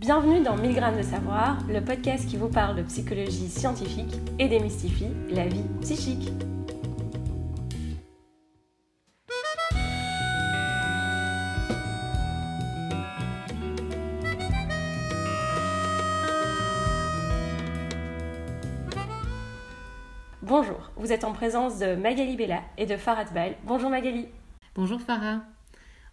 Bienvenue dans 1000 grammes de savoir, le podcast qui vous parle de psychologie scientifique et démystifie la vie psychique. Bonjour, vous êtes en présence de Magali Bella et de Farah Tbal. Bonjour Magali. Bonjour Farah.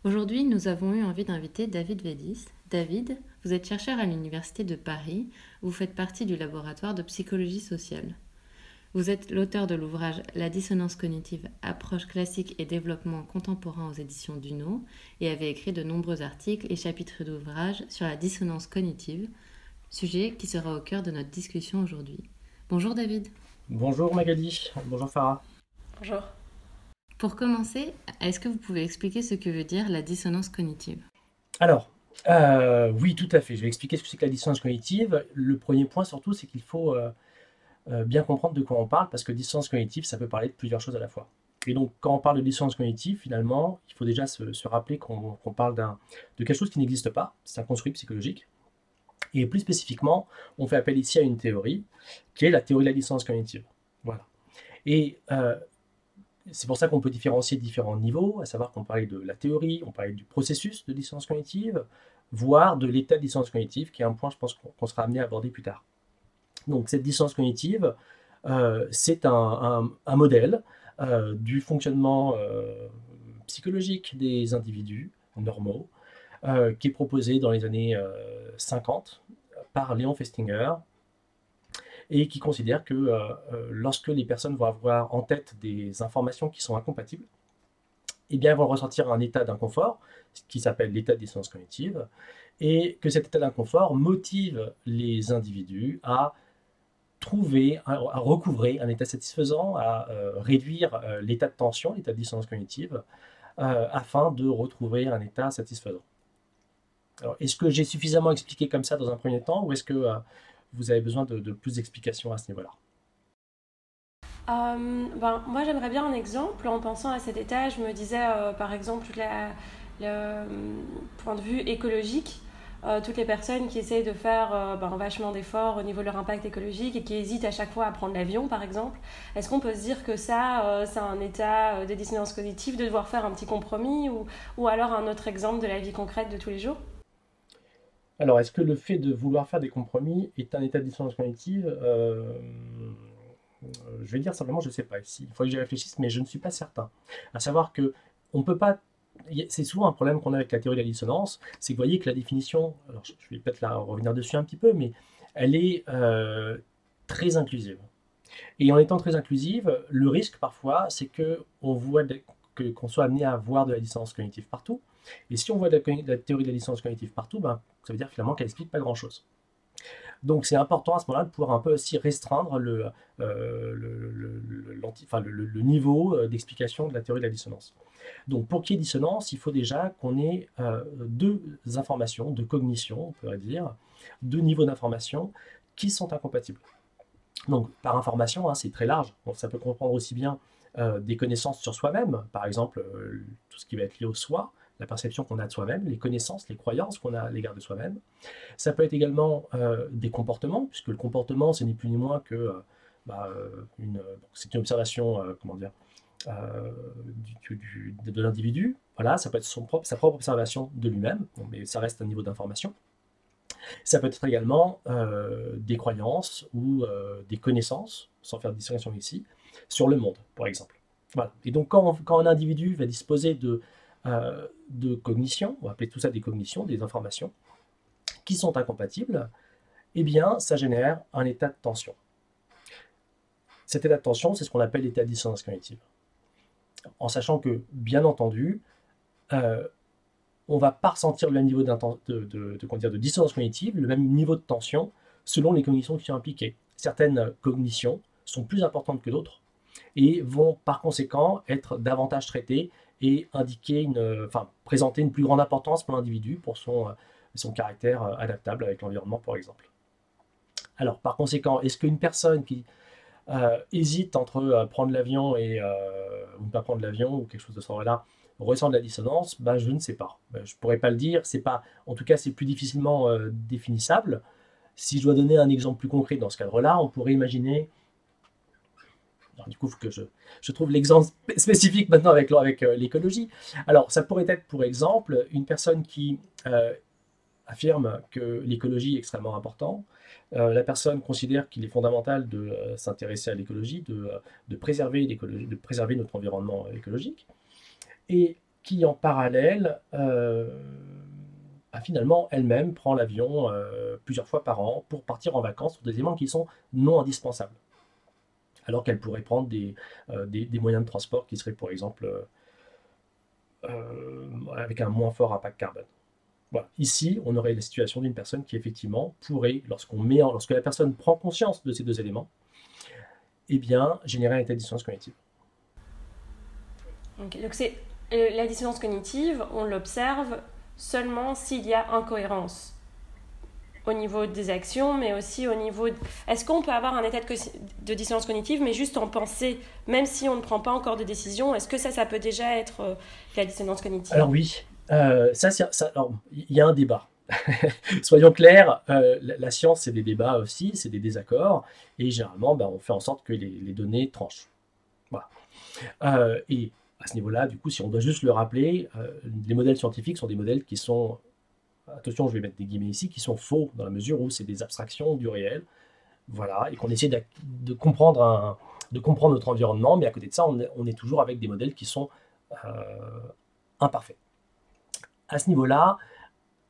Aujourd'hui, nous avons eu envie d'inviter David Vedis. David, vous êtes chercheur à l'Université de Paris, vous faites partie du laboratoire de psychologie sociale. Vous êtes l'auteur de l'ouvrage La dissonance cognitive, approche classique et développement contemporain aux éditions Duno et avez écrit de nombreux articles et chapitres d'ouvrages sur la dissonance cognitive, sujet qui sera au cœur de notre discussion aujourd'hui. Bonjour David. Bonjour Magali. Bonjour Farah. Bonjour. Pour commencer, est-ce que vous pouvez expliquer ce que veut dire la dissonance cognitive? Alors, euh, oui, tout à fait. Je vais expliquer ce que c'est que la dissonance cognitive. Le premier point, surtout, c'est qu'il faut euh, euh, bien comprendre de quoi on parle, parce que dissonance cognitive, ça peut parler de plusieurs choses à la fois. Et donc, quand on parle de dissonance cognitive, finalement, il faut déjà se, rappeler qu'on parle de quelque chose qui n'existe pas. C'est un construit psychologique. Et plus spécifiquement, on fait appel ici à une théorie, qui est la théorie de la dissonance cognitive. Voilà. Et c'est pour ça qu'on peut différencier différents niveaux, à savoir qu'on parlait de la théorie, on parlait du processus de dissonance cognitive, voire de l'état de dissonance cognitive, qui est un point, je pense, qu'on sera amené à aborder plus tard. Donc cette dissonance cognitive, euh, c'est un, modèle euh, du fonctionnement euh, psychologique des individus normaux, qui est proposé dans les années 50 par Léon Festinger, et qui considère que euh, euh, lorsque les personnes vont avoir en tête des informations qui sont incompatibles, eh bien, elles vont ressentir un état d'inconfort, qui s'appelle l'état de dissonance cognitive, et que cet état d'inconfort motive les individus à trouver, à, recouvrer un état satisfaisant, à euh, réduire l'état de tension, l'état de dissonance cognitive, afin de retrouver un état satisfaisant. Alors, est-ce que j'ai suffisamment expliqué comme ça dans un premier temps, ou est-ce que vous avez besoin de, plus d'explications à ce niveau-là euh, ben, Moi, j'aimerais bien un exemple. En pensant à cet état, je me disais, euh, par exemple, le point de vue écologique. Euh, toutes les personnes qui essayent de faire ben, vachement d'efforts au niveau de leur impact écologique et qui hésitent à chaque fois à prendre l'avion, par exemple, est-ce qu'on peut se dire que ça, c'est un état de dissonance cognitive de devoir faire un petit compromis ou, ou alors un autre exemple de la vie concrète de tous les jours? Alors, est-ce que le fait de vouloir faire des compromis est un état de dissonance cognitive euh, Je vais dire simplement, je ne sais pas. Il faut que j'y réfléchisse, mais je ne suis pas certain. À savoir que on peut pas. C'est souvent un problème qu'on a avec la théorie de la dissonance, c'est que vous voyez que la définition, alors je vais peut-être la revenir dessus un petit peu, mais elle est euh, très inclusive. Et en étant très inclusive, le risque parfois, c'est que on voit qu'on soit amené à voir de la dissonance cognitive partout. Et si on voit la, théorie de la dissonance cognitive partout, ben, ça veut dire finalement qu'elle explique pas grand-chose. Donc c'est important à ce moment-là de pouvoir un peu aussi restreindre le, euh, le, niveau euh, d'explication de la théorie de la dissonance. Donc pour qu'il y ait dissonance, il faut déjà qu'on ait euh, deux informations, deux cognitions, on pourrait dire, deux niveaux d'information qui sont incompatibles. Donc par information, hein, c'est très large. ça peut comprendre aussi bien des connaissances sur soi-même, par exemple tout ce qui va être lié au soi, la perception qu'on a de soi-même, les connaissances, les croyances qu'on a à l'égard de soi-même. Ça peut être également euh, des comportements, puisque le comportement, ce n'est plus ni moins que euh, bah, euh, c'est une observation, comment dire, de l'individu. Voilà, ça peut être son propre, sa propre observation de lui-même, mais ça reste un niveau d'information. Ça peut être également des croyances ou des connaissances, sans faire de distinction ici, sur le monde, par exemple. Voilà. Et donc, quand, quand un individu va disposer de euh, de cognition, on va appeler tout ça des cognitions, des informations, qui sont incompatibles, eh bien, ça génère un état de tension. Cet état de tension, c'est ce qu'on appelle l'état de dissonance cognitive. En sachant que, bien entendu, euh, on va pas ressentir le même niveau de, de, de, dissonance cognitive, le même niveau de tension, selon les cognitions qui sont impliquées. Certaines cognitions sont plus importantes que d'autres et vont par conséquent être davantage traitées et indiquer une, enfin, présenter une plus grande importance pour l'individu, pour son, euh, son caractère euh, adaptable avec l'environnement, par exemple. Alors, par conséquent, est-ce qu'une personne qui euh, hésite entre prendre l'avion et ou ne pas prendre l'avion ou quelque chose de ce genre-là ressent de la dissonance? Bah, Je ne sais pas. Bah, je ne pourrais pas le dire. C'est pas, en tout cas, c'est plus difficilement euh, définissable. Si je dois donner un exemple plus concret dans ce cadre-là, on pourrait imaginer. Du coup, que je, trouve l'exemple spécifique maintenant avec, euh, l'écologie. Alors, ça pourrait être, pour exemple, une personne qui euh, affirme que l'écologie est extrêmement importante. la personne considère qu'il est fondamental de s'intéresser à l'écologie, de, préserver notre environnement écologique et qui en parallèle euh, bah, finalement elle-même prend l'avion euh, plusieurs fois par an pour partir en vacances sur des éléments qui sont non indispensables. Alors qu'elle pourrait prendre des, euh, des, moyens de transport qui seraient par exemple avec un moins fort impact carbone. Voilà. Ici, on aurait la situation d'une personne qui effectivement pourrait, lorsqu'on met lorsque la personne prend conscience de ces deux éléments, eh bien, générer un état de dissonance cognitive. donc c'est euh, la dissonance cognitive, on l'observe seulement s'il y a incohérence au niveau des actions, mais aussi au niveau... Est-ce qu'on peut avoir un état de, dissonance cognitive, mais juste en penser, même si on ne prend pas encore de décision, est-ce que ça, ça peut déjà être euh, la dissonance cognitive? Alors oui, euh, ça, il y a un débat. Soyons clairs, la, science, c'est des débats aussi, c'est des désaccords, et généralement, ben, on fait en sorte que les, les données tranchent. Voilà. et à ce niveau-là, du coup, si on doit juste le rappeler, euh, les modèles scientifiques sont des modèles qui sont, attention, je vais mettre des guillemets ici, qui sont faux dans la mesure où c'est des abstractions du réel, voilà, et qu'on essaie de, comprendre notre environnement, mais à côté de ça, on est, toujours avec des modèles qui sont euh, imparfaits. À ce niveau-là,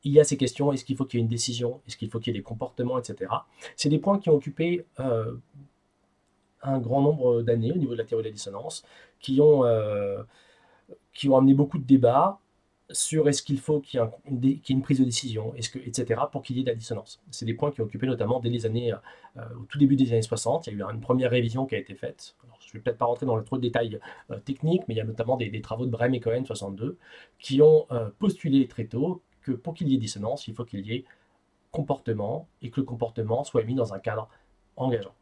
il y a ces questions, est-ce qu'il faut qu'il y ait une décision, est-ce qu'il faut qu'il y ait des comportements, etc. C'est des points qui ont occupé euh, un grand nombre d'années au niveau de la théorie de la dissonance, qui ont, euh, qui ont amené beaucoup de débats sur est-ce qu'il faut qu'il y, ait une, prise de décision, etc., pour qu'il y ait de la dissonance. C'est des points qui ont occupé notamment dès les années, euh, au tout début des années 60, il y a eu une première révision qui a été faite. je ne vais peut-être pas rentrer dans le trop de détails euh, techniques, mais il y a notamment des, travaux de Brehm et Cohen 62 qui ont postulé très tôt que pour qu'il y ait dissonance, il faut qu'il y ait comportement et que le comportement soit mis dans un cadre engageant.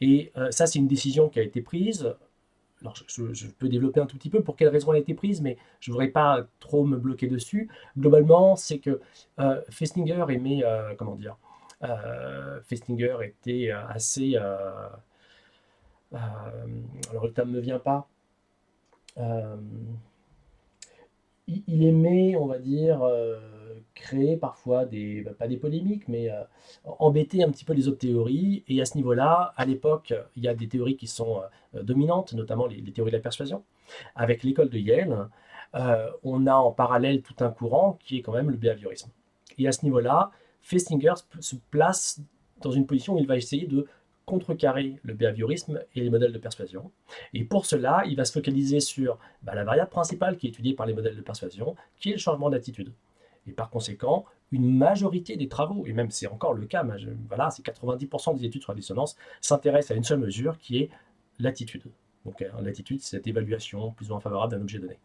Et euh, ça, c'est une décision qui a été prise. Alors, je, peux développer un tout petit peu pour quelle raison elle a été prise, mais je ne voudrais pas trop me bloquer dessus. Globalement, c'est que euh, Festinger aimait, euh, comment dire, Festinger était assez. alors, le terme ne me vient pas. il, aimait, on va dire, créer parfois des, bah, pas des polémiques, mais euh, embêter un petit peu les autres théories. Et à ce niveau-là, à l'époque, il y a des théories qui sont euh, dominantes, notamment les, théories de la persuasion. Avec l'école de Yale, euh, on a en parallèle tout un courant qui est quand même le behaviorisme. Et à ce niveau-là, Festinger se place dans une position où il va essayer de contrecarrer le behaviorisme et les modèles de persuasion. Et pour cela, il va se focaliser sur bah, la variable principale qui est étudiée par les modèles de persuasion, qui est le changement d'attitude. Et par conséquent, une majorité des travaux, et même c'est encore le cas, voilà, c'est 90% des études sur la dissonance, s'intéressent à une seule mesure qui est l'attitude. Donc euh, l'attitude, c'est cette évaluation plus ou moins favorable d'un objet donné.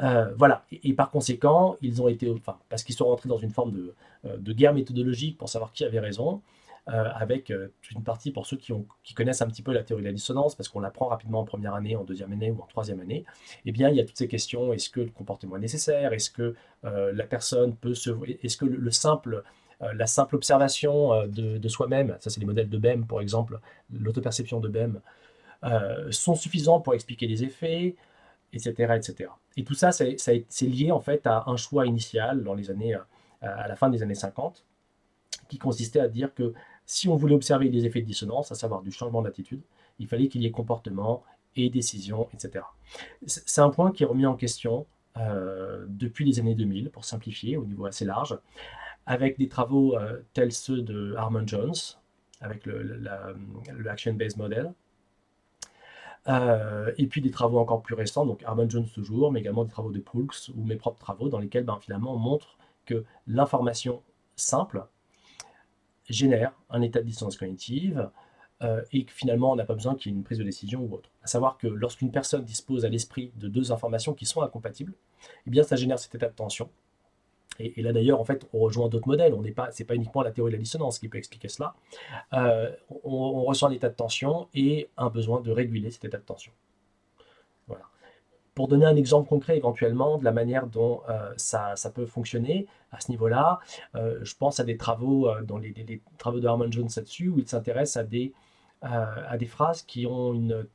Euh, voilà, et, par conséquent, ils ont été, enfin, parce qu'ils sont rentrés dans une forme de, euh, de guerre méthodologique pour savoir qui avait raison, euh, avec euh, une partie pour ceux qui, connaissent un petit peu la théorie de la dissonance, parce qu'on l'apprend rapidement en première année, en deuxième année ou en troisième année, eh bien, il y a toutes ces questions, est-ce que le comportement est nécessaire? Est-ce que euh, la personne peut se... Est-ce que le, simple... la simple observation de, soi-même, ça c'est les modèles de BEM par exemple, l'autoperception de BEM, sont suffisants pour expliquer les effets, etc. etc. Et tout ça, c'est lié en fait à un choix initial dans les années, à la fin des années 50, qui consistait à dire que si on voulait observer des effets de dissonance, à savoir du changement d'attitude, il fallait qu'il y ait comportement et décision, etc. C'est un point qui est remis en question euh, depuis les années 2000, pour simplifier au niveau assez large, avec des travaux euh, tels ceux de Harmon Jones, avec le, Action-Based Model, euh, et puis des travaux encore plus récents, donc Harmon Jones toujours, mais également des travaux de Proulx ou mes propres travaux, dans lesquels ben, finalement on montre que l'information simple génère un état de distance cognitive euh, et que finalement on n'a pas besoin qu'il y ait une prise de décision ou autre. À savoir que lorsqu'une personne dispose à l'esprit de deux informations qui sont incompatibles, eh bien ça génère cet état de tension. Et, là d'ailleurs, en fait, on rejoint d'autres modèles. On n'est pas, pas uniquement la théorie de la dissonance qui peut expliquer cela. Euh, on, on, ressent un état de tension et un besoin de réguler cet état de tension. Pour donner un exemple concret éventuellement de la manière dont ça, peut fonctionner à ce niveau-là, je pense à des travaux, dans les, travaux de Harmon Jones là-dessus, où il s'intéresse à des, à des phrases qui ont une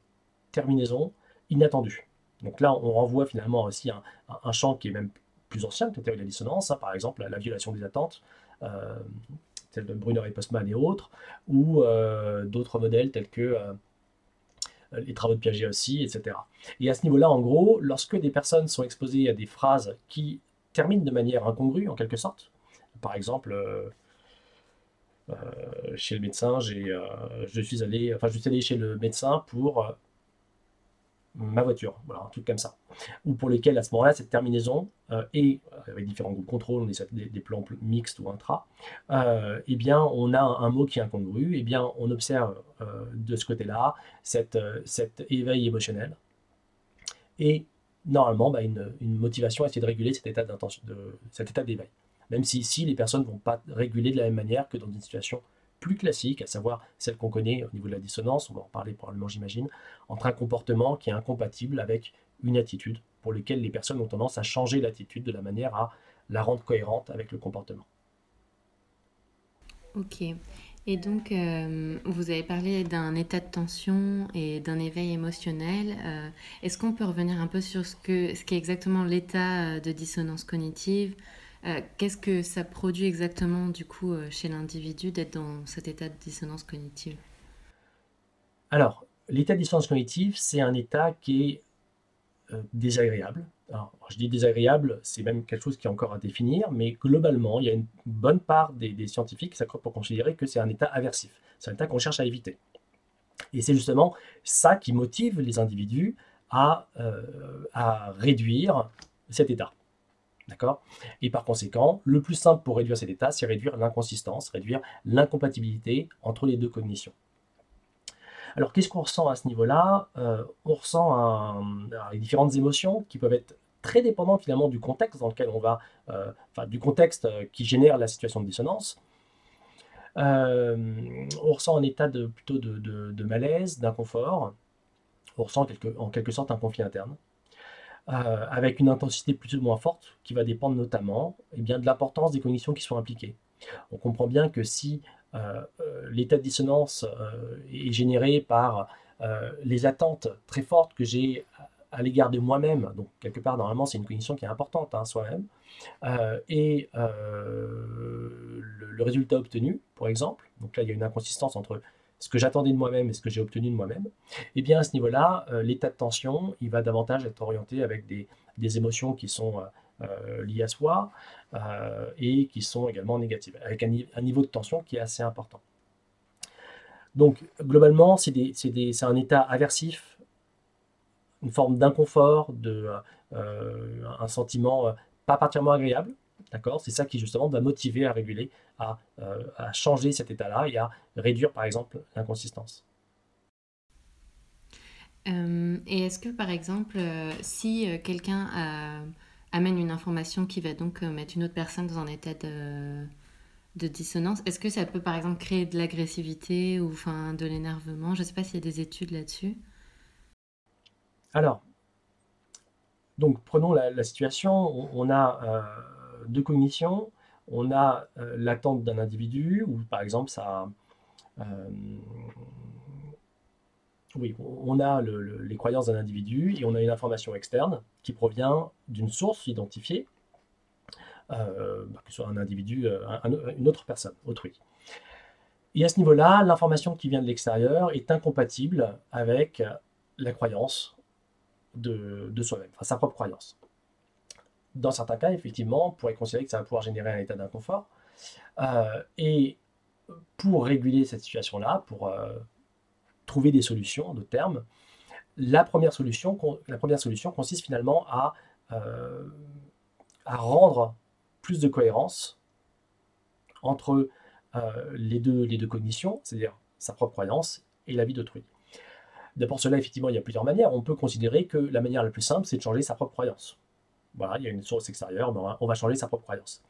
terminaison inattendue. Donc là, on renvoie finalement aussi à un, champ qui est même plus ancien que la théorie de la dissonance, hein, par exemple la, violation des attentes, euh, telle de Brunner et Postman et autres, ou euh, d'autres modèles tels que euh, les travaux de Piaget aussi, etc. Et à ce niveau-là, en gros, lorsque des personnes sont exposées à des phrases qui terminent de manière incongrue, en quelque sorte, par exemple, chez le médecin, je suis allé, enfin, je suis allé chez le médecin pour ma voiture, voilà, un truc comme ça. Ou pour lesquels, à ce moment-là, cette terminaison, euh, et euh, avec différents groupes contrôle, on est des, des, plans mixtes ou intra, euh, eh bien, on a un, mot qui est incongru, eh bien, on observe de ce côté-là cet éveil émotionnel. Et normalement, bah, une, motivation à essayer de réguler de cet état d'éveil. Même si ici, les personnes ne vont pas réguler de la même manière que dans une situation plus classique, à savoir celle qu'on connaît au niveau de la dissonance, on va en parler probablement j'imagine, entre un comportement qui est incompatible avec une attitude, pour lequel les personnes ont tendance à changer l'attitude de la manière à la rendre cohérente avec le comportement. Ok. Et donc, euh, vous avez parlé d'un état de tension et d'un éveil émotionnel. Euh, est-ce qu'on peut revenir un peu sur ce, que, ce exactement l'état de dissonance cognitive euh, qu'est-ce que ça produit exactement du coup euh, chez l'individu d'être dans cet état de dissonance cognitive? Alors, l'état de dissonance cognitive, c'est un état qui est euh, désagréable. Alors, je dis désagréable, c'est même quelque chose qui est encore à définir, mais globalement, il y a une bonne part des, scientifiques qui s'accordent pour considérer que c'est un état aversif. C'est un état qu'on cherche à éviter. Et c'est justement ça qui motive les individus à, à réduire cet état. D'accord? Et par conséquent, le plus simple pour réduire cet état, c'est réduire l'inconsistance, réduire l'incompatibilité entre les deux cognitions. Alors, qu'est-ce qu'on ressent à ce niveau-là? Euh, On ressent les différentes émotions qui peuvent être très dépendantes finalement du contexte dans lequel on va, euh, enfin du contexte euh, qui génère la situation de dissonance. on ressent un état plutôt de, malaise, d'inconfort. On ressent en quelque sorte un conflit interne. Euh, avec une intensité plus ou moins forte, qui va dépendre notamment eh bien, de l'importance des cognitions qui sont impliquées. On comprend bien que si euh, euh, l'état de dissonance est généré par les attentes très fortes que j'ai à l'égard de moi-même, donc quelque part normalement c'est une cognition qui est importante, hein, soi-même, et le, le, résultat obtenu, par exemple, donc là il y a une inconsistance entre ce que j'attendais de moi-même et ce que j'ai obtenu de moi-même, eh bien à ce niveau-là, euh, l'état de tension, il va davantage être orienté avec des, émotions qui sont euh, euh, liées à soi et qui sont également négatives, avec un, niveau de tension qui est assez important. Donc globalement, c'est un état aversif, une forme d'inconfort, un sentiment pas particulièrement agréable, D'accord? C'est ça qui justement va motiver à réguler, à, euh, changer cet état-là et à réduire par exemple l'inconsistance. Euh, et est-ce que par exemple, euh, si quelqu'un amène une information qui va donc mettre une autre personne dans un état de, de dissonance, est-ce que ça peut par exemple créer de l'agressivité ou enfin de l'énervement? Je ne sais pas s'il y a des études là-dessus. Alors, donc prenons la, situation, on, a de cognition, on a euh, l'attente d'un individu, ou par exemple, ça. Euh, oui, on a les croyances d'un individu et on a une information externe qui provient d'une source identifiée, euh, bah, que ce soit un individu, une autre personne, autrui. Et à ce niveau-là, l'information qui vient de l'extérieur est incompatible avec la croyance de, soi-même, sa propre croyance dans certains cas, effectivement, on pourrait considérer que ça va pouvoir générer un état d'inconfort. Euh, et pour réguler cette situation-là, pour euh, trouver des solutions de termes, la première solution, la première solution consiste finalement à, euh, rendre plus de cohérence entre les, deux, les deux cognitions, c'est-à-dire sa propre croyance et la vie d'autrui. Pour cela, effectivement, il y a plusieurs manières. On peut considérer que la manière la plus simple, c'est de changer sa propre croyance voilà, il y a une source extérieure, on va changer sa propre croyance.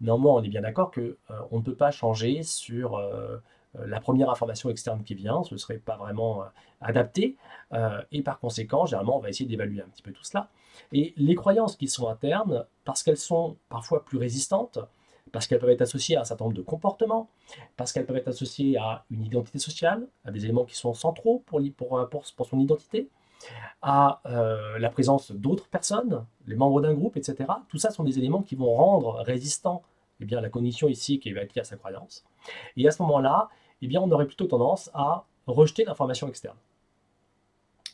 Néanmoins, on est bien d'accord qu'on euh, on ne peut pas changer sur euh, la première information externe qui vient, ce ne serait pas vraiment adapté, et par conséquent, généralement, on va essayer d'évaluer un petit peu tout cela. Et les croyances qui sont internes, parce qu'elles sont parfois plus résistantes, parce qu'elles peuvent être associées à un certain nombre de comportements, parce qu'elles peuvent être associées à une identité sociale, à des éléments qui sont centraux pour, pour, pour, son identité, à euh, la présence d'autres personnes, les membres d'un groupe, etc. Tout ça sont des éléments qui vont rendre résistant eh bien, la cognition ici qui va être liée à sa croyance. Et à ce moment-là, eh bien, on aurait plutôt tendance à rejeter l'information externe,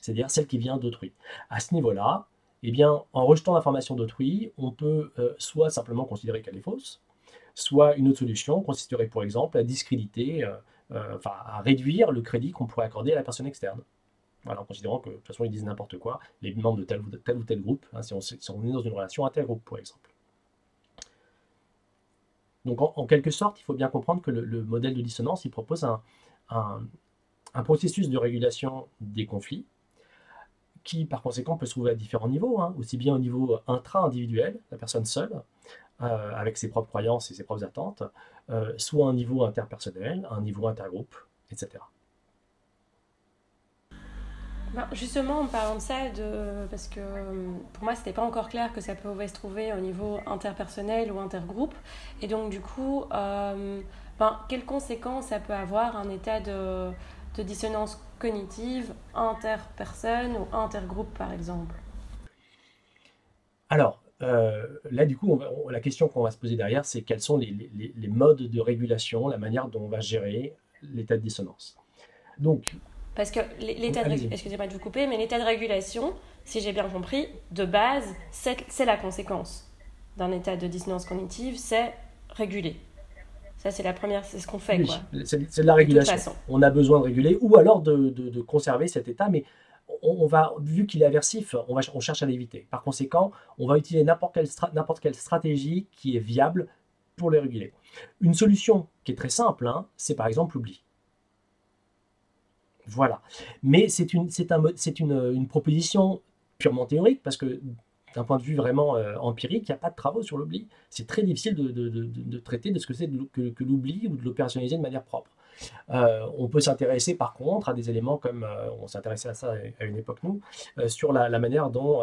c'est-à-dire celle qui vient d'autrui. À ce niveau-là, eh bien, en rejetant l'information d'autrui, on peut euh, soit simplement considérer qu'elle est fausse, soit une autre solution consisterait pour exemple à discréditer, euh, euh, enfin à réduire le crédit qu'on pourrait accorder à la personne externe. Voilà, en considérant que de toute façon ils disent n'importe quoi, les membres de tel ou tel, ou tel groupe, hein, si, on, est dans une relation intergroupe pour exemple. Donc en, quelque sorte, il faut bien comprendre que le, modèle de dissonance, il propose un, un processus de régulation des conflits qui par conséquent peut se trouver à différents niveaux, hein, aussi bien au niveau intra-individuel, la personne seule, euh, avec ses propres croyances et ses propres attentes, euh, soit un niveau interpersonnel, un niveau intergroupe, etc. Justement, en parlant de ça, de... parce que pour moi, ce n'était pas encore clair que ça pouvait se trouver au niveau interpersonnel ou intergroupe. Et donc, du coup, euh, ben, quelles conséquences ça peut avoir un état de, dissonance cognitive interpersonne ou intergroupe, par exemple? Alors, euh, là, du coup, la question qu'on va se poser derrière, c'est quels sont les, modes de régulation, la manière dont on va gérer l'état de dissonance. Donc, parce que l'état de, excusez-moi de vous couper, mais l'état de régulation, si j'ai bien compris, de base, c'est la conséquence d'un état de dissonance cognitive, c'est réguler. Ça, c'est la première, c'est ce qu'on fait. C'est de la régulation. On a besoin de réguler ou alors de, conserver cet état, mais on, va, vu qu'il est aversif, on, va, on cherche à l'éviter. Par conséquent, on va utiliser n'importe quelle, quelle stratégie qui est viable pour le réguler. Une solution qui est très simple, hein, c'est par exemple l'oubli. Voilà. Mais c'est une, une, une proposition purement théorique parce que d'un point de vue vraiment euh, empirique, il n'y a pas de travaux sur l'oubli. C'est très difficile de, traiter de ce que c'est que, l'oubli ou de l'opérationnaliser de manière propre. Euh, on peut s'intéresser par contre à des éléments comme, euh, on s'intéressait à ça à une époque nous, sur la, manière dont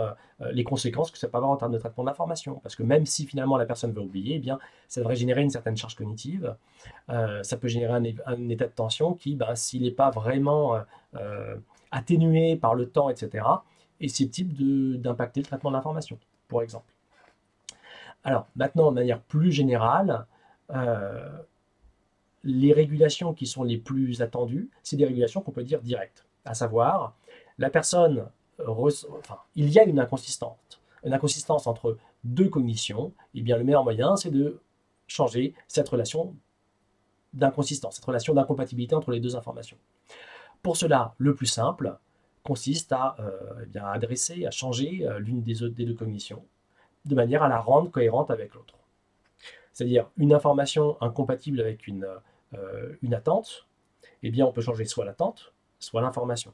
les conséquences que ça peut avoir en termes de traitement de l'information. Parce que même si finalement la personne veut oublier, eh bien, ça devrait générer une certaine charge cognitive. ça peut générer un, état de tension qui, ben, s'il n'est pas vraiment atténué par le temps, etc., est susceptible d'impacter le traitement de l'information, pour exemple. Alors, maintenant, de manière plus générale, euh, les régulations qui sont les plus attendues, c'est des régulations qu'on peut dire directes. À savoir, la personne, enfin, il y a une inconsistance, une inconsistance entre deux cognitions, et eh bien le meilleur moyen, c'est de changer cette relation d'inconsistance, cette relation d'incompatibilité entre les deux informations. Pour cela, le plus simple, consiste à, euh, eh bien, adresser, à changer euh, l'une des, des, deux cognitions, de manière à la rendre cohérente avec l'autre. C'est-à-dire une information incompatible avec une, euh, une attente, eh bien on peut changer soit l'attente, soit l'information.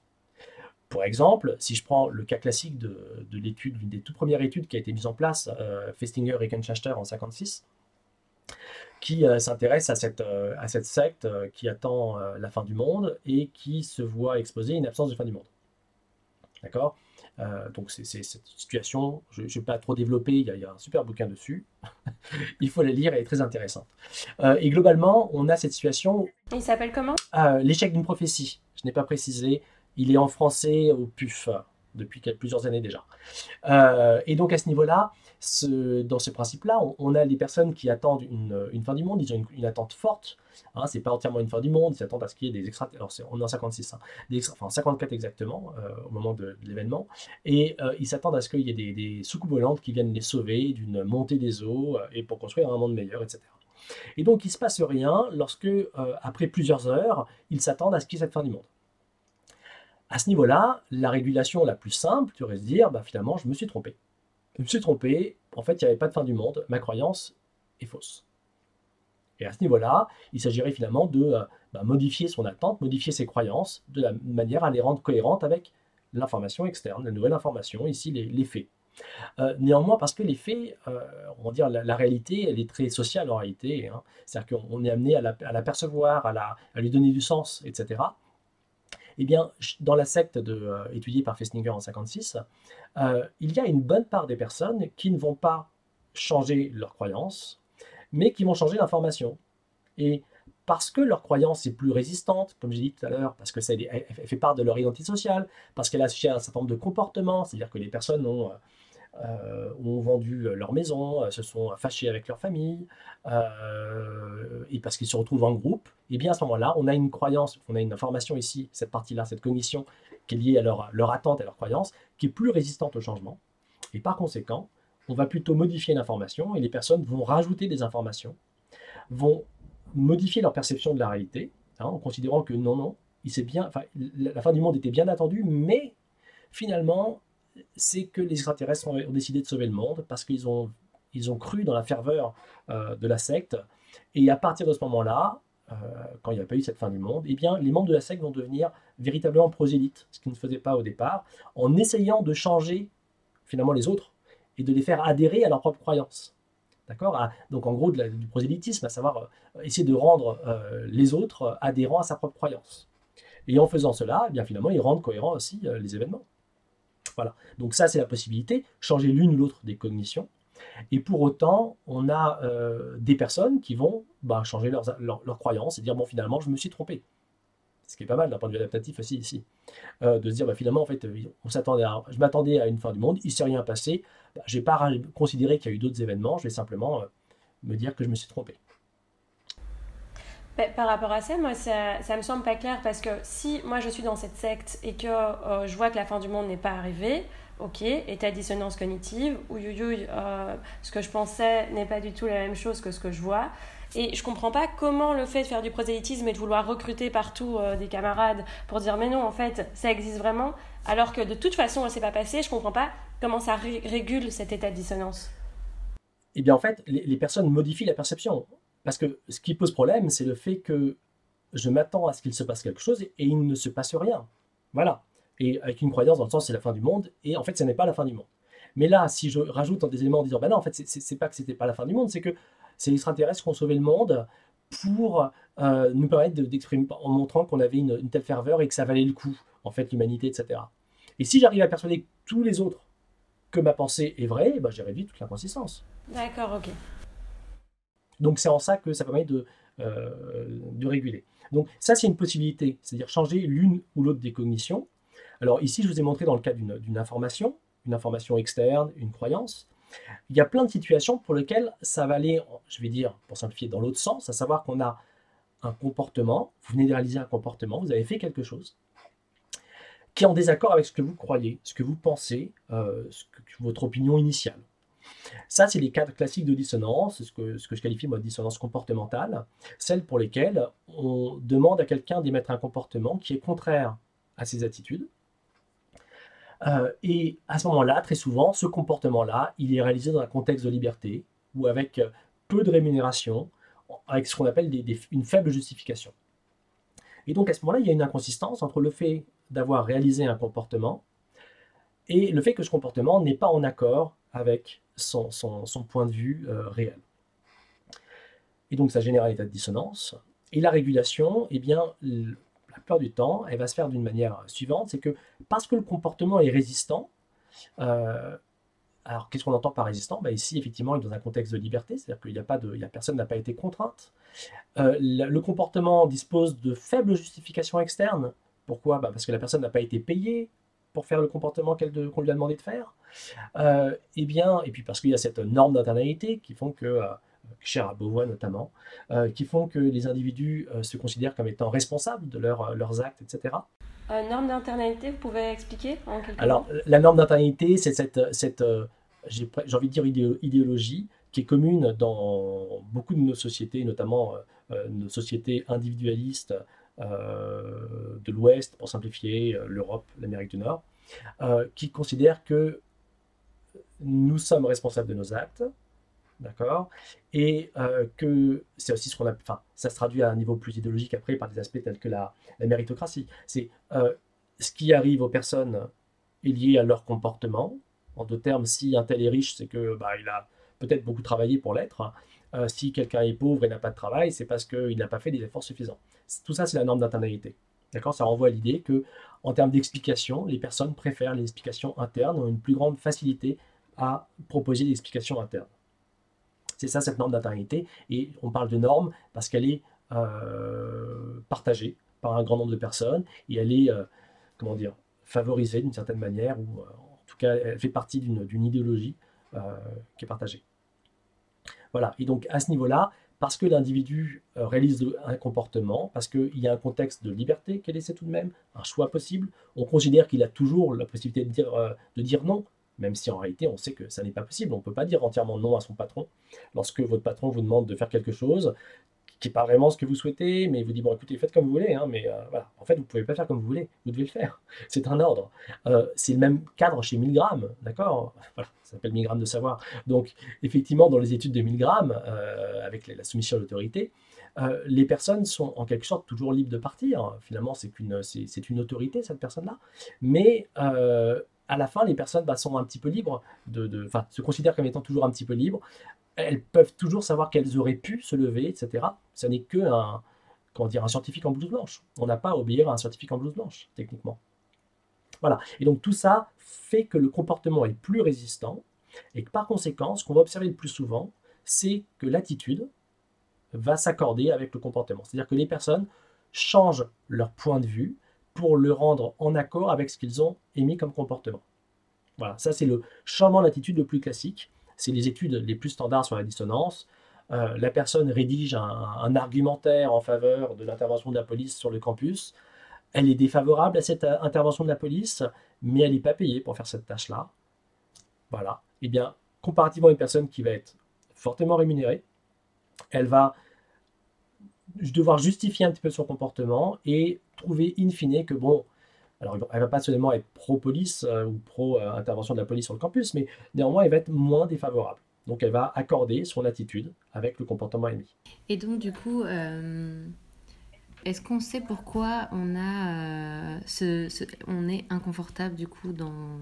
Pour exemple, si je prends le cas classique de, de l'étude, l'une des toutes premières études qui a été mise en place, Festinger et Kenchachter en 56, qui s'intéresse à cette, à cette secte qui attend la fin du monde et qui se voit exposer une absence de fin du monde. D'accord? Euh, donc c'est cette situation, je ne vais pas trop développer, il y, a, un super bouquin dessus, il faut la lire, elle est très intéressante. Euh, et globalement, on a cette situation... Il s'appelle comment? Euh, L'échec d'une prophétie, je n'ai pas précisé, il est en français au PUF depuis plusieurs années déjà. et donc à ce niveau-là, dans ce principe-là, on, a les personnes qui attendent une, fin du monde, ils ont une, attente forte. Hein, c'est pas entièrement une fin du monde, ils attendent à ce qu'il y ait des extra. Alors on est en 56, hein, enfin 54 exactement euh, au moment de, l'événement, et euh, ils s'attendent à ce qu'il y ait des, des soucoupes volantes qui viennent les sauver d'une montée des eaux euh, et pour construire un monde meilleur, etc. Et donc il se passe rien lorsque, après plusieurs heures, ils s'attendent à ce qu'il y ait cette fin du monde. À ce niveau-là, la régulation la plus simple, tu aurais se dire, bah, finalement, je me suis trompé je me suis trompé, en fait, il n'y avait pas de fin du monde, ma croyance est fausse. Et à ce niveau-là, il s'agirait finalement de euh, bah, modifier son attente, modifier ses croyances, de la manière à les rendre cohérentes avec l'information externe, la nouvelle information, ici les, faits. néanmoins, parce que les faits, on va dire, la, réalité, elle est très sociale en réalité. Hein. C'est-à-dire qu'on est amené à l'apercevoir, à, la, à lui donner du sens, etc. Eh bien, dans la secte de, étudiée par Festinger en 56, il y a une bonne part des personnes qui ne vont pas changer leurs croyances, mais qui vont changer l'information. Et parce que leur croyance est plus résistante, comme j'ai dit tout à l'heure, parce que ça fait part de leur identité sociale, parce qu'elle a un certain nombre de comportements, c'est-à-dire que les personnes ont, euh, ont vendu leur maison, euh, se sont fâchées avec leur famille, euh, et parce qu'ils se retrouvent en groupe, et eh bien à ce moment-là, on a une croyance, on a une information ici, cette partie-là, cette cognition qui est liée à leur, leur attente, à leur croyance, qui est plus résistante au changement. Et par conséquent, on va plutôt modifier l'information et les personnes vont rajouter des informations, vont modifier leur perception de la réalité, hein, en considérant que non, non, il bien, la fin du monde était bien attendue, mais finalement, c'est que les extraterrestres ont, décidé de sauver le monde parce qu'ils ont, ils ont cru dans la ferveur euh, de la secte. Et à partir de ce moment-là, euh, quand il n'y a pas eu cette fin du monde, eh bien, les membres de la secte vont devenir véritablement prosélytes, ce qu'ils ne faisaient pas au départ, en essayant de changer finalement les autres et de les faire adhérer à leur propre croyance. D'accord? Donc en gros, du prosélytisme, à savoir euh, essayer de rendre les autres adhérents à sa propre croyance. Et en faisant cela, eh bien finalement, ils rendent cohérents aussi les événements. Voilà. Donc ça, c'est la possibilité, changer l'une ou l'autre des cognitions. Et pour autant, on a des personnes qui vont bah, changer leurs, leurs croyances et dire, bon, finalement, je me suis trompé ce qui est pas mal d'un point de vue adaptatif aussi ici, euh, de se dire bah, finalement en fait euh, on s'attendait je m'attendais à une fin du monde, il s'est rien passé, bah, je n'ai pas considéré qu'il y a eu d'autres événements, je vais simplement euh, me dire que je me suis trompé. Bah, par rapport à ça, moi, ça, ça me semble pas clair parce que si moi je suis dans cette secte et que je vois que la fin du monde n'est pas arrivée, ok, état dissonance cognitive, ou ce que je pensais n'est pas du tout la même chose que ce que je vois. Et je comprends pas comment le fait de faire du prosélytisme et de vouloir recruter partout euh, des camarades pour dire mais non, en fait, ça existe vraiment, alors que de toute façon, ne s'est pas passé, je comprends pas comment ça régule cet état de dissonance. Eh bien, en fait, les, personnes modifient la perception. Parce que ce qui pose problème, c'est le fait que je m'attends à ce qu'il se passe quelque chose et, il ne se passe rien. Voilà. Et avec une croyance dans le sens c'est la fin du monde, et en fait, ce n'est pas la fin du monde. Mais là, si je rajoute des éléments en disant, ben non, en fait, c'est pas que c'était pas la fin du monde, c'est que c'est extraterrestres qui ont sauvé le monde pour euh, nous permettre d'exprimer en montrant qu'on avait une, telle ferveur et que ça valait le coup, en fait, l'humanité, etc. Et si j'arrive à persuader tous les autres que ma pensée est vraie, ben, j'ai réduit toute l'inconsistance. D'accord, ok. Donc c'est en ça que ça permet de, euh, de réguler. Donc ça, c'est une possibilité, c'est-à-dire changer l'une ou l'autre des cognitions. Alors ici, je vous ai montré dans le cas d'une information, une information externe, une croyance. Il y a plein de situations pour lesquelles ça va aller, je vais dire, pour simplifier, dans l'autre sens, à savoir qu'on a un comportement, vous venez de réaliser un comportement, vous avez fait quelque chose, qui est en désaccord avec ce que vous croyez, ce que vous pensez, euh, votre opinion initiale. Ça, c'est les cas classiques de dissonance, ce que, je qualifie moi de dissonance comportementale, celles pour lesquelles on demande à quelqu'un d'émettre un comportement qui est contraire à ses attitudes, euh, et à ce moment-là, très souvent, ce comportement-là, il est réalisé dans un contexte de liberté ou avec peu de rémunération, avec ce qu'on appelle une faible justification. Et donc à ce moment-là, il y a une inconsistance entre le fait d'avoir réalisé un comportement et le fait que ce comportement n'est pas en accord avec son, point de vue euh, réel. Et donc ça génère un état de dissonance. Et la régulation, eh bien, la plupart du temps, elle va se faire d'une manière suivante, c'est que parce que le comportement est résistant, euh, alors qu'est-ce qu'on entend par résistant? Bah, Ici, effectivement, il est dans un contexte de liberté, c'est-à-dire qu'il n'y a pas de, personne n'a pas été contrainte. Euh, le comportement dispose de faibles justifications externes. Pourquoi? Bah, Parce que la personne n'a pas été payée pour faire le comportement qu'on lui a demandé de faire. Euh, et bien, et puis parce qu'il y a cette norme d'internalité qui font que cher à Beauvois notamment, euh, qui font que les individus euh, se considèrent comme étant responsables de euh, leurs actes, etc. norme d'internalité, vous pouvez expliquer en quelques Alors, la norme d'internalité, c'est cette, cette j'ai envie de dire, idéologie qui est commune dans beaucoup de nos sociétés, notamment nos sociétés individualistes de l'Ouest, pour simplifier, l'Europe, l'Amérique du Nord, qui considèrent que nous sommes responsables de nos actes, d'accord Et euh, que c'est aussi ce qu'on a, enfin, ça se traduit à un niveau plus idéologique après par des aspects tels que la, méritocratie. C'est euh, ce qui arrive aux personnes est lié à leur comportement, En deux termes, si un tel est riche, c'est que bah, il a peut-être beaucoup travaillé pour l'être. Euh, si quelqu'un est pauvre et n'a pas de travail, c'est parce qu'il n'a pas fait des efforts suffisants. Tout ça, c'est la norme d'internalité. D'accord? Ça renvoie à l'idée que, en termes d'explication, les personnes préfèrent les explications internes, ont une plus grande facilité à proposer des explications internes. C'est ça cette norme d'internalité. Et on parle de norme parce qu'elle est euh, partagée par un grand nombre de personnes et elle est, euh, comment dire, favorisée d'une certaine manière, ou en tout cas, elle fait partie d'une idéologie qui est partagée. Voilà, et donc à ce niveau-là, parce que l'individu euh, réalise un comportement, parce qu'il y a un contexte de liberté est laissé tout de même, un choix possible, on considère qu'il a toujours la possibilité de dire, euh, de dire non, même si en réalité on sait que ça n'est pas possible. On ne peut pas dire entièrement non à son patron. Lorsque votre patron vous demande de faire quelque chose, qui n'est pas vraiment ce que vous souhaitez, mais vous dit, bon, écoutez, faites comme vous voulez, hein, mais euh, voilà, en fait, vous ne pouvez pas faire comme vous voulez, vous devez le faire. C'est un ordre. Euh, c'est le même cadre chez Milgram, d'accord? Ça s'appelle Milgram de savoir. Donc, effectivement, dans les études de Milgram, euh, avec la soumission à l'autorité, les personnes sont en quelque sorte toujours libres de partir. Finalement, c'est une, c'est, une autorité, cette personne-là. Mais à la fin, les personnes bah, sont un petit peu libres, de, de, se considèrent comme étant toujours un petit peu libres, elles peuvent toujours savoir qu'elles auraient pu se lever, etc. Ce n'est que un, comment dire, un scientifique en blouse blanche. On n'a pas à obéir à un scientifique en blouse blanche, techniquement. Voilà. Et donc tout ça fait que le comportement est plus résistant et que par conséquent, ce qu'on va observer le plus souvent, c'est que l'attitude va s'accorder avec le comportement. C'est-à-dire que les personnes changent leur point de vue pour le rendre en accord avec ce qu'ils ont émis comme comportement. Voilà, ça c'est le changement d'attitude le plus classique c'est les études les plus standards sur la dissonance. Euh, la personne rédige un, argumentaire en faveur de l'intervention de la police sur le campus. Elle est défavorable à cette euh, intervention de la police, mais elle n'est pas payée pour faire cette tâche-là. Voilà. Eh bien, comparativement à une personne qui va être fortement rémunérée, elle va devoir justifier un petit peu son comportement et trouver in fine que, bon, alors, elle ne va pas seulement être pro-police euh, ou pro-intervention de la police sur le campus, mais néanmoins, elle va être moins défavorable. Donc, elle va accorder son attitude avec le comportement émis. Et donc, du coup, euh, est-ce qu'on sait pourquoi on, a, euh, ce, on est inconfortable, du coup, dans,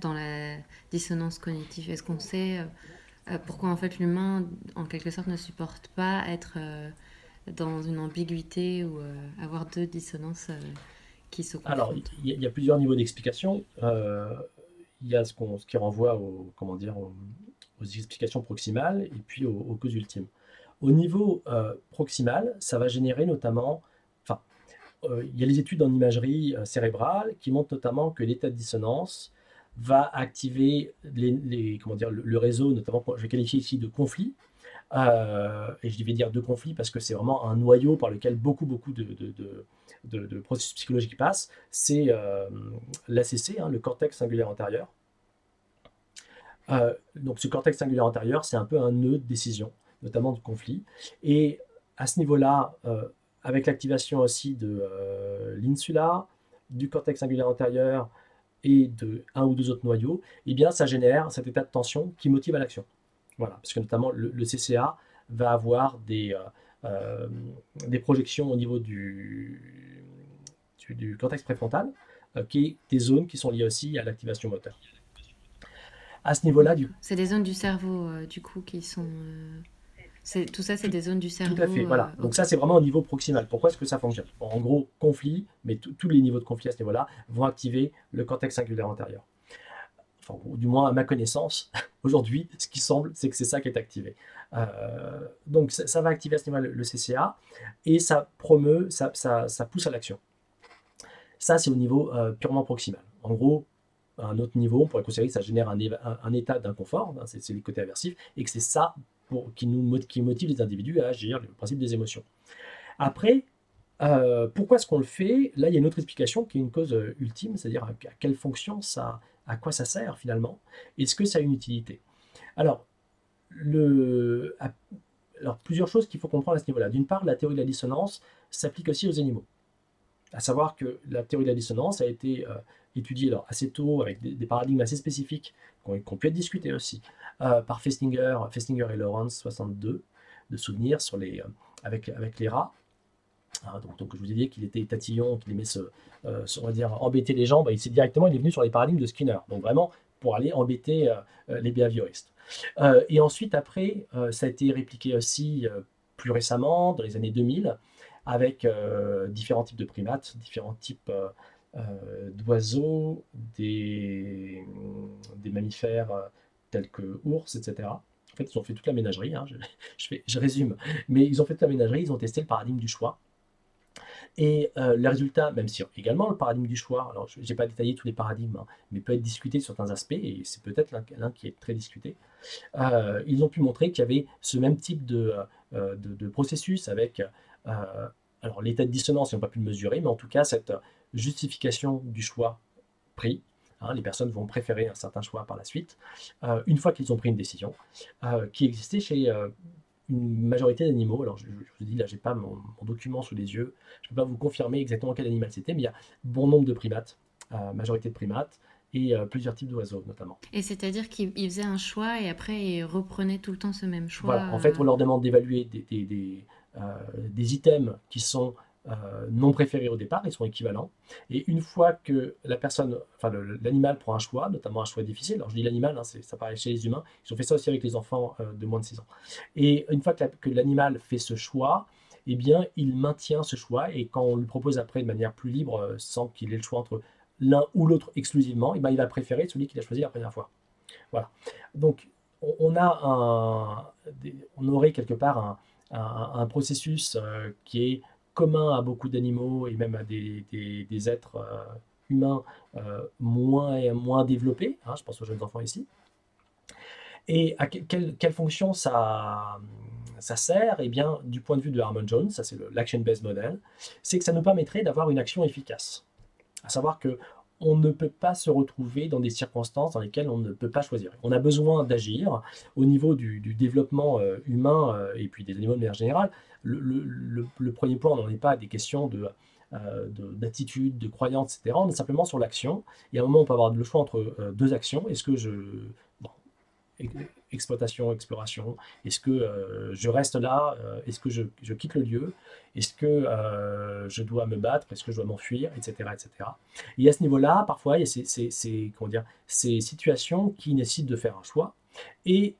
dans la dissonance cognitive? Est-ce qu'on sait pourquoi, en fait, l'humain, en quelque sorte, ne supporte pas être dans une ambiguïté ou avoir deux dissonances alors, il y, a plusieurs niveaux d'explication. Euh, il y a ce, qui renvoie aux, comment dire, aux, explications proximales et puis aux, causes ultimes. Au niveau euh, proximal, ça va générer notamment, enfin, euh, il y a les études en imagerie cérébrale qui montrent notamment que l'état de dissonance va activer les, comment dire, le, réseau, notamment, je vais qualifier ici de conflit, et je vais dire de conflit parce que c'est vraiment un noyau par lequel beaucoup, beaucoup de, processus psychologiques passe, c'est euh, l'ACC, hein, le cortex singulaire antérieur. Euh, donc ce cortex singulaire antérieur, c'est un peu un nœud de décision, notamment de conflit. Et à ce niveau-là, euh, avec l'activation aussi de l'insula, du cortex singulaire antérieur et de un ou deux autres noyaux, eh bien ça génère cet état de tension qui motive à l'action. Voilà, parce que notamment le, le CCA va avoir des, des projections au niveau du, du, cortex préfrontal, euh, qui est des zones qui sont liées aussi à l'activation moteur. À ce niveau-là, du C'est des zones du cerveau, euh, du coup, qui sont... Euh, tout ça, c'est des zones du cerveau. Tout à fait, voilà. Donc ça, c'est vraiment au niveau proximal. Pourquoi est-ce que ça fonctionne? En gros, conflit, mais tous les niveaux de conflit à ce niveau-là vont activer le cortex singulaire antérieur. Enfin, ou du moins à ma connaissance, aujourd'hui, ce qui semble, c'est que c'est ça qui est activé. donc ça, va activer à ce niveau-là le, CCA et ça promeut, ça, ça pousse à l'action. Ça, c'est au niveau euh, purement proximal. En gros, à un autre niveau, on pourrait considérer que ça génère un, état d'inconfort, hein, c'est le côté aversif, et que c'est ça qui, nous, qui motive les individus à agir, le principe des émotions. Après, euh, pourquoi est-ce qu'on le fait? Là, il y a une autre explication qui est une cause euh, ultime, c'est-à-dire à, quelle fonction ça, à quoi ça sert finalement Est-ce que ça a une utilité? Alors, plusieurs choses qu'il faut comprendre à ce niveau-là. D'une part, la théorie de la dissonance s'applique aussi aux animaux à savoir que la théorie de la dissonance a été euh, étudiée assez tôt avec des, paradigmes assez spécifiques qui ont, pu être discutés aussi euh, par Festinger, Festinger et Lawrence 62 de souvenirs sur les, euh, avec, avec les rats. Hein, donc, je vous ai dit qu'il était tatillon, qu'il aimait se, on va dire, embêter les gens. Bah, il directement il est venu sur les paradigmes de Skinner. Donc vraiment pour aller embêter les behavioristes. et ensuite, après, ça a été répliqué aussi plus récemment, dans les années 2000, avec différents types de primates, différents types d'oiseaux, des, mammifères tels que ours, etc. En fait, ils ont fait toute la ménagerie, hein, je, résume, mais ils ont fait toute la ménagerie, ils ont testé le paradigme du choix. Et euh, le résultat, même si également le paradigme du choix, alors je n'ai pas détaillé tous les paradigmes, hein, mais peut être discuté sur certains aspects, et c'est peut-être l'un qui est très discuté, euh, ils ont pu montrer qu'il y avait ce même type euh, de, processus avec, alors l'état de dissonance, ils n'ont pas pu le mesurer, mais en tout cas cette justification du choix pris, Hein, les personnes vont préférer un certain choix par la suite, euh, une fois qu'ils ont pris une décision, euh, qui existait chez euh, une majorité d'animaux. Alors, je, vous dis, là, j'ai pas mon, document sous les yeux, je ne peux pas vous confirmer exactement quel animal c'était, mais il y a bon nombre de primates, majorité de primates, et plusieurs types d'oiseaux notamment. Et c'est-à-dire qu'ils faisaient un choix et après ils reprenaient tout le temps ce même choix Voilà, en fait, on leur demande d'évaluer des, des, des, items qui sont euh, non préférés au départ, ils sont équivalents. Et une fois que la personne, enfin l'animal prend un choix, notamment un choix difficile, alors je dis l'animal, hein, ça paraît chez les humains, ils ont fait ça aussi avec les enfants euh, de moins de 6 ans. Et une fois que l'animal fait ce choix, eh bien, il maintient ce choix et quand on lui propose après de manière plus libre, euh, sans qu'il ait le choix entre l'un ou l'autre exclusivement, eh bien, il va préférer celui qu'il a choisi la première fois. Voilà. Donc, on, a un, on aurait quelque part un, processus qui est commun à beaucoup d'animaux et même à des, des, êtres euh, humains euh, moins, et moins développés, hein, je pense aux jeunes enfants ici. Et à quelle, quelle fonction ça, ça sert? Eh bien, du point de vue de Harmon Jones, ça c'est l'action-based model, c'est que ça nous permettrait d'avoir une action efficace. À savoir que on ne peut pas se retrouver dans des circonstances dans lesquelles on ne peut pas choisir. On a besoin d'agir au niveau du, développement euh, humain euh, et puis des animaux de manière générale. Le, premier point, on n'en est pas à des questions euh, de, d'attitude, de, croyance, etc. On est simplement sur l'action. Et à un moment, on peut avoir le choix entre deux actions. Est-ce que je exploitation, exploration Est-ce que euh, je reste là euh, Est-ce que je, quitte le lieu Est-ce que euh, je dois me battre Est-ce que je dois m'enfuir Etc. etc. Et à ce niveau-là, parfois, il y a ces, comment dire, ces situations qui nécessitent de faire un choix. Et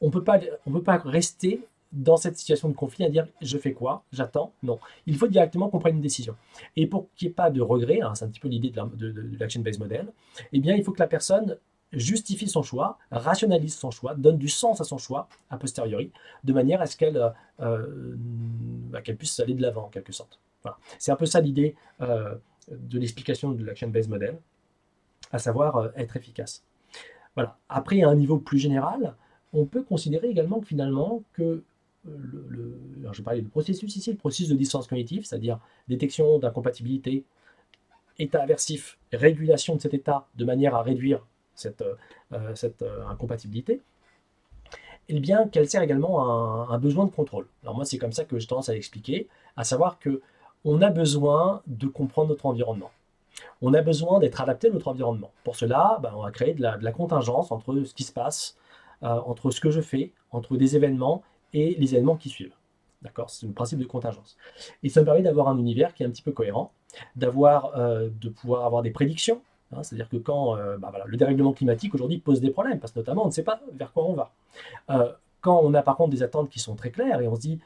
on ne peut pas rester dans cette situation de conflit à dire je fais quoi, j'attends. Non, il faut directement qu'on prenne une décision. Et pour qu'il n'y ait pas de regret, hein, c'est un petit peu l'idée de l'action-based model, eh bien il faut que la personne justifie son choix, rationalise son choix, donne du sens à son choix a posteriori, de manière à ce qu'elle euh, euh, puisse aller de l'avant en quelque sorte. Voilà. C'est un peu ça l'idée euh, de l'explication de l'action-based model, à savoir être efficace. Voilà. Après, à un niveau plus général, on peut considérer également que finalement que le, je parlais du processus ici, le processus de distance cognitive, c'est-à-dire détection d'incompatibilité, état aversif, régulation de cet état de manière à réduire cette, euh, cette euh, incompatibilité, eh bien qu'elle sert également à un, besoin de contrôle. Alors moi, c'est comme ça que je tendance à l'expliquer, à savoir que on a besoin de comprendre notre environnement. On a besoin d'être adapté à notre environnement. Pour cela, ben, on va créer de la, contingence entre ce qui se passe, euh, entre ce que je fais, entre des événements et les événements qui suivent. D'accord? C'est le principe de contingence. Et ça me permet d'avoir un univers qui est un petit peu cohérent, d'avoir, de pouvoir avoir des prédictions, Hein, c'est-à-dire que quand euh, bah le dérèglement climatique aujourd'hui pose des problèmes, parce que notamment on ne sait pas vers quoi on va. Euh, quand on a par contre des attentes qui sont très claires et on se dit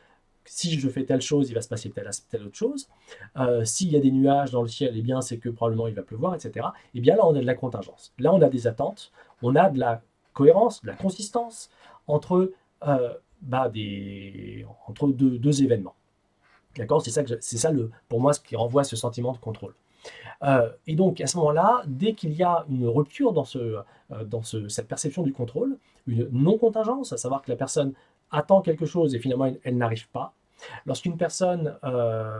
si je fais telle chose, il va se passer telle, telle autre chose. Euh, s'il y a des nuages dans le ciel, eh bien c'est que probablement il va pleuvoir, etc. Et eh bien là on a de la contingence. Là on a des attentes, on a de la cohérence, de la consistance entre, bah, deux, événements. D'accord? C'est ça, c'est ça le, pour moi ce qui renvoie à ce sentiment de contrôle. Euh, et donc, à ce moment-là, dès qu'il y a une rupture dans, ce, euh, dans cette perception du contrôle, une non-contingence, à savoir que la personne attend quelque chose et finalement elle, n'arrive pas, lorsqu'une personne euh,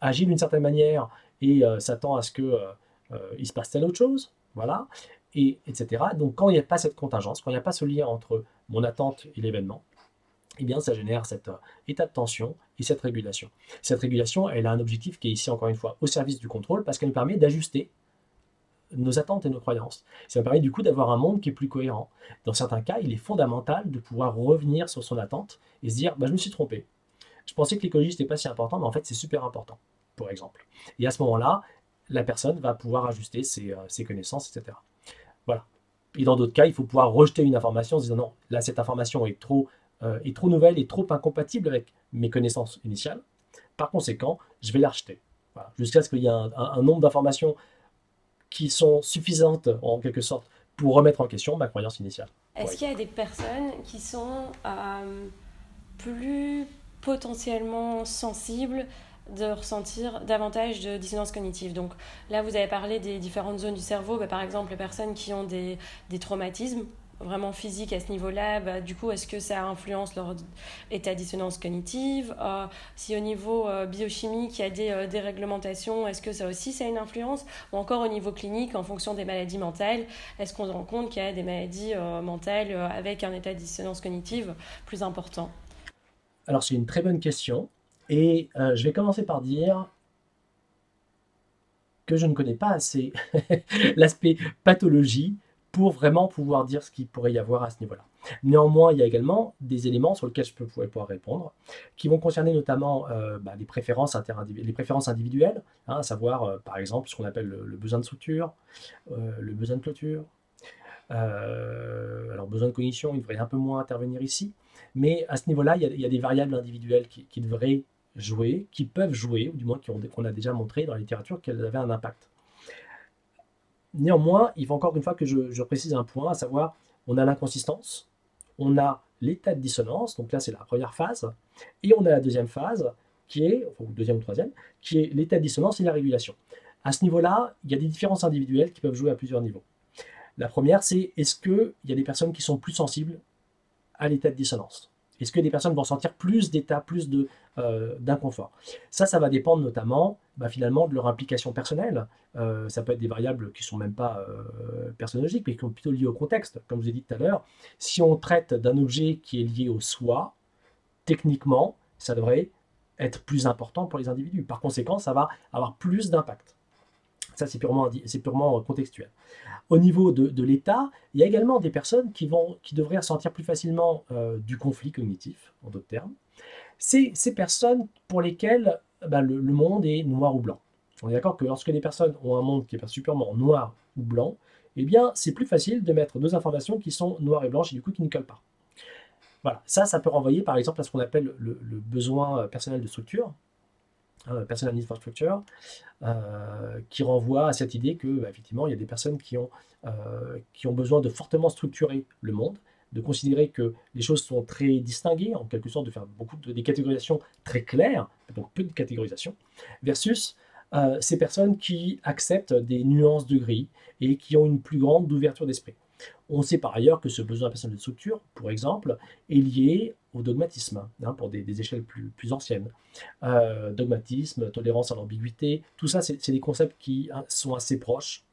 agit d'une certaine manière et s'attend à ce qu'il se passe telle autre chose, voilà, et, etc. Donc, quand il n'y a pas cette contingence, quand il n'y a pas ce lien entre mon attente et l'événement, eh bien, ça génère cet euh, état de tension et cette régulation. Cette régulation, elle a un objectif qui est ici, encore une fois, au service du contrôle, parce qu'elle nous permet d'ajuster nos attentes et nos croyances. Ça nous permet du coup d'avoir un monde qui est plus cohérent. Dans certains cas, il est fondamental de pouvoir revenir sur son attente et se dire, bah, je me suis trompé. Je pensais que l'écologie, n'était pas si important, mais en fait, c'est super important, pour exemple. Et à ce moment-là, la personne va pouvoir ajuster ses, euh, ses connaissances, etc. Voilà. Et dans d'autres cas, il faut pouvoir rejeter une information en disant non, là, cette information est trop, euh, est trop nouvelle et trop incompatible avec mes connaissances initiales. Par conséquent, je vais la rejeter. Jusqu'à ce qu'il y ait un, nombre d'informations qui sont suffisantes, en quelque sorte, pour remettre en question ma croyance initiale. Est-ce qu'il y a des personnes qui sont euh, plus potentiellement sensibles de ressentir davantage de dissonance cognitive? Donc là, vous avez parlé des différentes zones du cerveau. Bah, par exemple, les personnes qui ont des, des traumatismes vraiment physiques à ce niveau-là, bah, du coup, est-ce que ça influence leur état de dissonance cognitive? Euh, Si au niveau euh, biochimique, il y a des euh, déréglementations, est-ce que ça aussi, ça a une influence? Ou encore au niveau clinique, en fonction des maladies mentales, est-ce qu'on se rend compte qu'il y a des maladies mentales avec un état de dissonance cognitive plus important? Alors, c'est une très bonne question. Et euh, je vais commencer par dire que je ne connais pas assez l'aspect pathologie pour vraiment pouvoir dire ce qu'il pourrait y avoir à ce niveau-là. Néanmoins, il y a également des éléments sur lesquels je peux pouvoir répondre, qui vont concerner notamment euh, bah, les, préférences les préférences individuelles, hein, à savoir euh, par exemple ce qu'on appelle le, besoin de structure, le besoin de clôture. alors besoin de cognition, il devrait un peu moins intervenir ici, mais à ce niveau-là, il, y a des variables individuelles qui devraient jouer, qui peuvent jouer, ou du moins qu'on a déjà montré dans la littérature qu'elles avaient un impact. Néanmoins, il faut encore une fois que je, précise un point, à savoir, on a l'inconsistance, on a l'état de dissonance, donc là c'est la première phase, et on a la deuxième phase, qui est, enfin deuxième ou troisième, qui est l'état de dissonance et la régulation. À ce niveau-là, il y a des différences individuelles qui peuvent jouer à plusieurs niveaux. La première, c'est est-ce qu'il y a des personnes qui sont plus sensibles à l'état de dissonance? Est-ce que des personnes vont sentir plus d'état, plus euh, d'inconfort? Ça, ça va dépendre notamment bah, finalement de leur implication personnelle. Euh, ça peut être des variables qui ne sont même pas euh, personnologiques, mais qui sont plutôt liées au contexte. Comme je vous ai dit tout à l'heure, si on traite d'un objet qui est lié au soi, techniquement, ça devrait être plus important pour les individus. Par conséquent, ça va avoir plus d'impact. Ça, c'est purement, purement contextuel. Au niveau de, l'État, il y a également des personnes qui, vont, qui devraient ressentir plus facilement euh, du conflit cognitif, en d'autres termes. C'est ces personnes pour lesquelles bah, le, monde est noir ou blanc. On est d'accord que lorsque les personnes ont un monde qui est perçu purement noir ou blanc, eh bien, c'est plus facile de mettre deux informations qui sont noires et blanches et du coup qui ne collent pas. Voilà, ça, ça peut renvoyer par exemple à ce qu'on appelle le besoin personnel de structure, Hein, personal infrastructure, euh, qui renvoie à cette idée que bah, effectivement il y a des personnes qui ont, euh, qui ont besoin de fortement structurer le monde, de considérer que les choses sont très distinguées, en quelque sorte de faire beaucoup de des catégorisations très claires, donc peu de catégorisation, versus euh, ces personnes qui acceptent des nuances de gris et qui ont une plus grande ouverture d'esprit. On sait par ailleurs que ce besoin personnel de structure, pour exemple, est lié dogmatisme, hein, pour des, échelles plus, anciennes. Euh, dogmatisme, tolérance à l'ambiguïté, tout ça, c'est des concepts qui hein, sont assez proches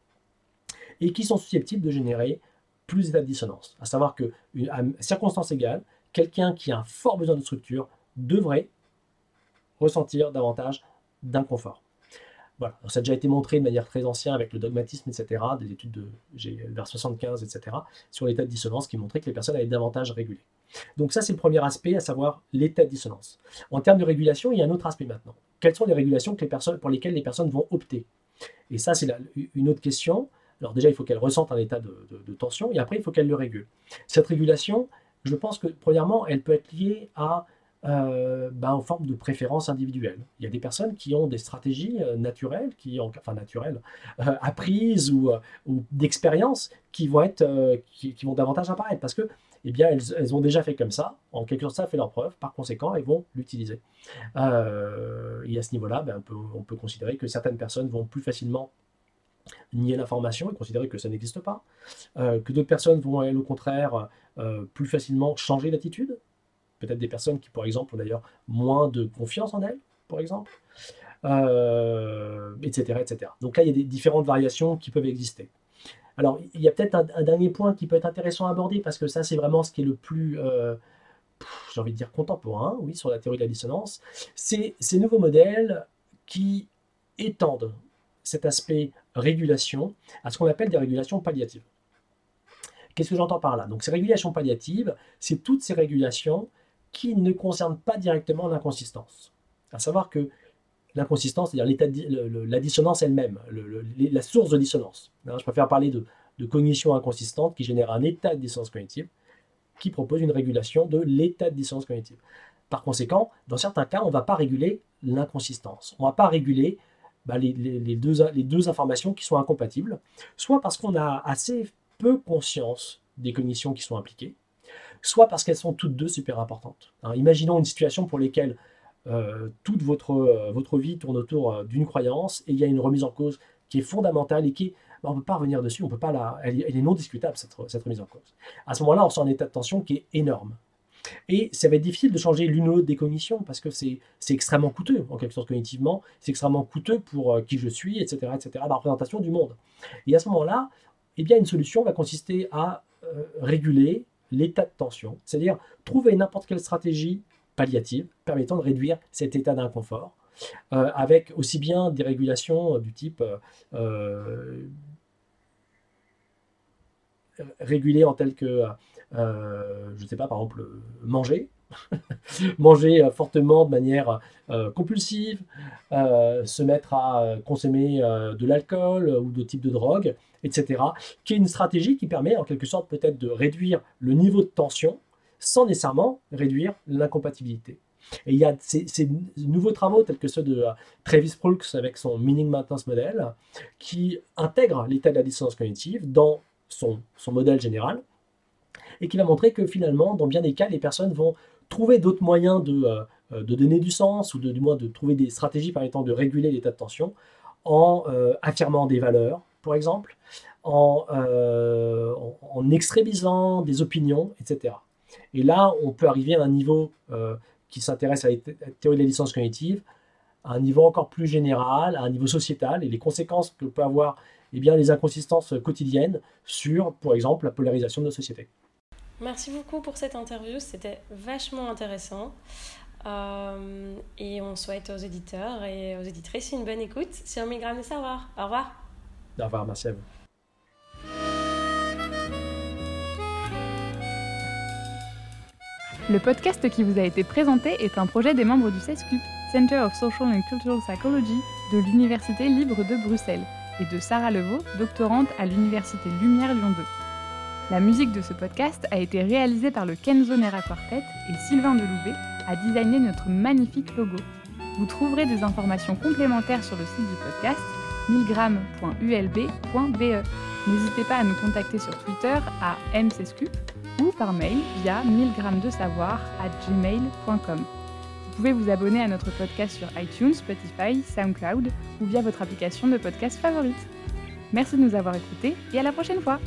et qui sont susceptibles de générer plus d'états de dissonance. À savoir que, à circonstances égales, quelqu'un qui a un fort besoin de structure devrait ressentir davantage d'inconfort. Voilà. ça a déjà été montré de manière très ancienne avec le dogmatisme, etc., des études de vers 75, etc., sur l'état de dissonance qui montraient que les personnes avaient davantage régulé. Donc ça, c'est le premier aspect, à savoir l'état de dissonance. En termes de régulation, il y a un autre aspect maintenant. Quelles sont les régulations que les personnes, pour lesquelles les personnes vont opter? Et ça, c'est une autre question. Alors déjà, il faut qu'elles ressentent un état de, de, tension, et après, il faut qu'elles le régulent. Cette régulation, je pense que, premièrement, elle peut être liée à ben, en forme de préférence individuelle. Il y a des personnes qui ont des stratégies euh, naturelles, qui enfin naturelles, euh, apprises ou, ou d'expérience, qui vont être, qui, vont davantage apparaître parce que, eh bien, elles, ont déjà fait comme ça. En quelque sorte, ça a fait leur preuve. Par conséquent, elles vont l'utiliser. et à ce niveau-là, ben, on, peut, on peut considérer que certaines personnes vont plus facilement nier l'information et considérer que ça n'existe pas, que d'autres personnes vont, elles, au contraire, plus facilement changer d'attitude, peut-être des personnes qui, par exemple, ont d'ailleurs moins de confiance en elles, par exemple, etc., euh, etc. Donc là, il y a des différentes variations qui peuvent exister. Alors, il y a peut-être un, dernier point qui peut être intéressant à aborder, parce que ça, c'est vraiment ce qui est le plus, euh, j'ai envie de dire, contemporain, oui, sur la théorie de la dissonance. C'est ces nouveaux modèles qui étendent cet aspect régulation à ce qu'on appelle des régulations palliatives. Qu'est-ce que j'entends par là? Donc ces régulations palliatives, c'est toutes ces régulations qui ne concerne pas directement l'inconsistance. À savoir que l'inconsistance, c'est-à-dire la dissonance elle-même, la source de dissonance. Hein, je préfère parler de, cognition inconsistante qui génère un état de dissonance cognitive qui propose une régulation de l'état de dissonance cognitive. Par conséquent, dans certains cas, on ne va pas réguler l'inconsistance. On ne va pas réguler bah, les deux informations qui sont incompatibles, soit parce qu'on a assez peu conscience des cognitions qui sont impliquées, soit parce qu'elles sont toutes deux super importantes. Hein, imaginons une situation pour laquelle euh, toute votre, euh, votre vie tourne autour euh, d'une croyance et il y a une remise en cause qui est fondamentale et qui, bah, on ne peut pas revenir dessus, on peut pas la, elle, est non discutable cette, cette remise en cause. À ce moment-là, on sent un état de tension qui est énorme. Et ça va être difficile de changer l'une ou l'autre des cognitions parce que c'est extrêmement coûteux, en quelque sorte cognitivement, c'est extrêmement coûteux pour qui je suis, etc., etc., la représentation du monde. Et à ce moment-là, eh une solution va consister à réguler l'état de tension, c'est-à-dire trouver n'importe quelle stratégie palliative permettant de réduire cet état d'inconfort, euh, avec aussi bien des régulations du type euh, euh, réguler en tel que, je ne sais pas, par exemple, manger, manger fortement de manière compulsive, se mettre à consommer de l'alcool ou de type de drogue, etc., qui est une stratégie qui permet en quelque sorte peut-être de réduire le niveau de tension sans nécessairement réduire l'incompatibilité. Et il y a ces, nouveaux travaux tels que ceux de euh, Travis Brooks avec son Meaning Maintenance Model qui intègrent l'état de la dissonance cognitive dans son, son modèle général et qui va montrer que finalement, dans bien des cas, les personnes vont trouver d'autres moyens de, euh, de, donner du sens ou de, du moins de trouver des stratégies permettant de réguler l'état de tension en euh, affirmant des valeurs, par exemple, en, extrémisant des opinions, etc. Et là, on peut arriver à un niveau euh, qui s'intéresse à la théorie de la licence cognitive, à un niveau encore plus général, à un niveau sociétal, et les conséquences que peut avoir eh les inconsistances quotidiennes sur, par exemple, la polarisation de nos sociétés. Merci beaucoup pour cette interview, c'était vachement intéressant. Euh, et on souhaite aux éditeurs et aux éditrices une bonne écoute sur 1000 grammes de savoir. Au revoir. Au revoir, merci à vous. Le podcast qui vous a été présenté est un projet des membres du CESCUP, Center of Social and Cultural Psychology, de l'Université libre de Bruxelles, et de Sarah Levaux, doctorante à l'Université Lumière Lyon 2. La musique de ce podcast a été réalisée par le Kenzo Nera Quartet et Sylvain Delouvet a designé notre magnifique logo. Vous trouverez des informations complémentaires sur le site du podcast milgram.ulb.be. N'hésitez pas à nous contacter sur Twitter à mcscup ou par mail via 1000 de savoir à gmail.com. Vous pouvez vous abonner à notre podcast sur iTunes, Spotify, SoundCloud ou via votre application de podcast favorite. Merci de nous avoir écoutés et à la prochaine fois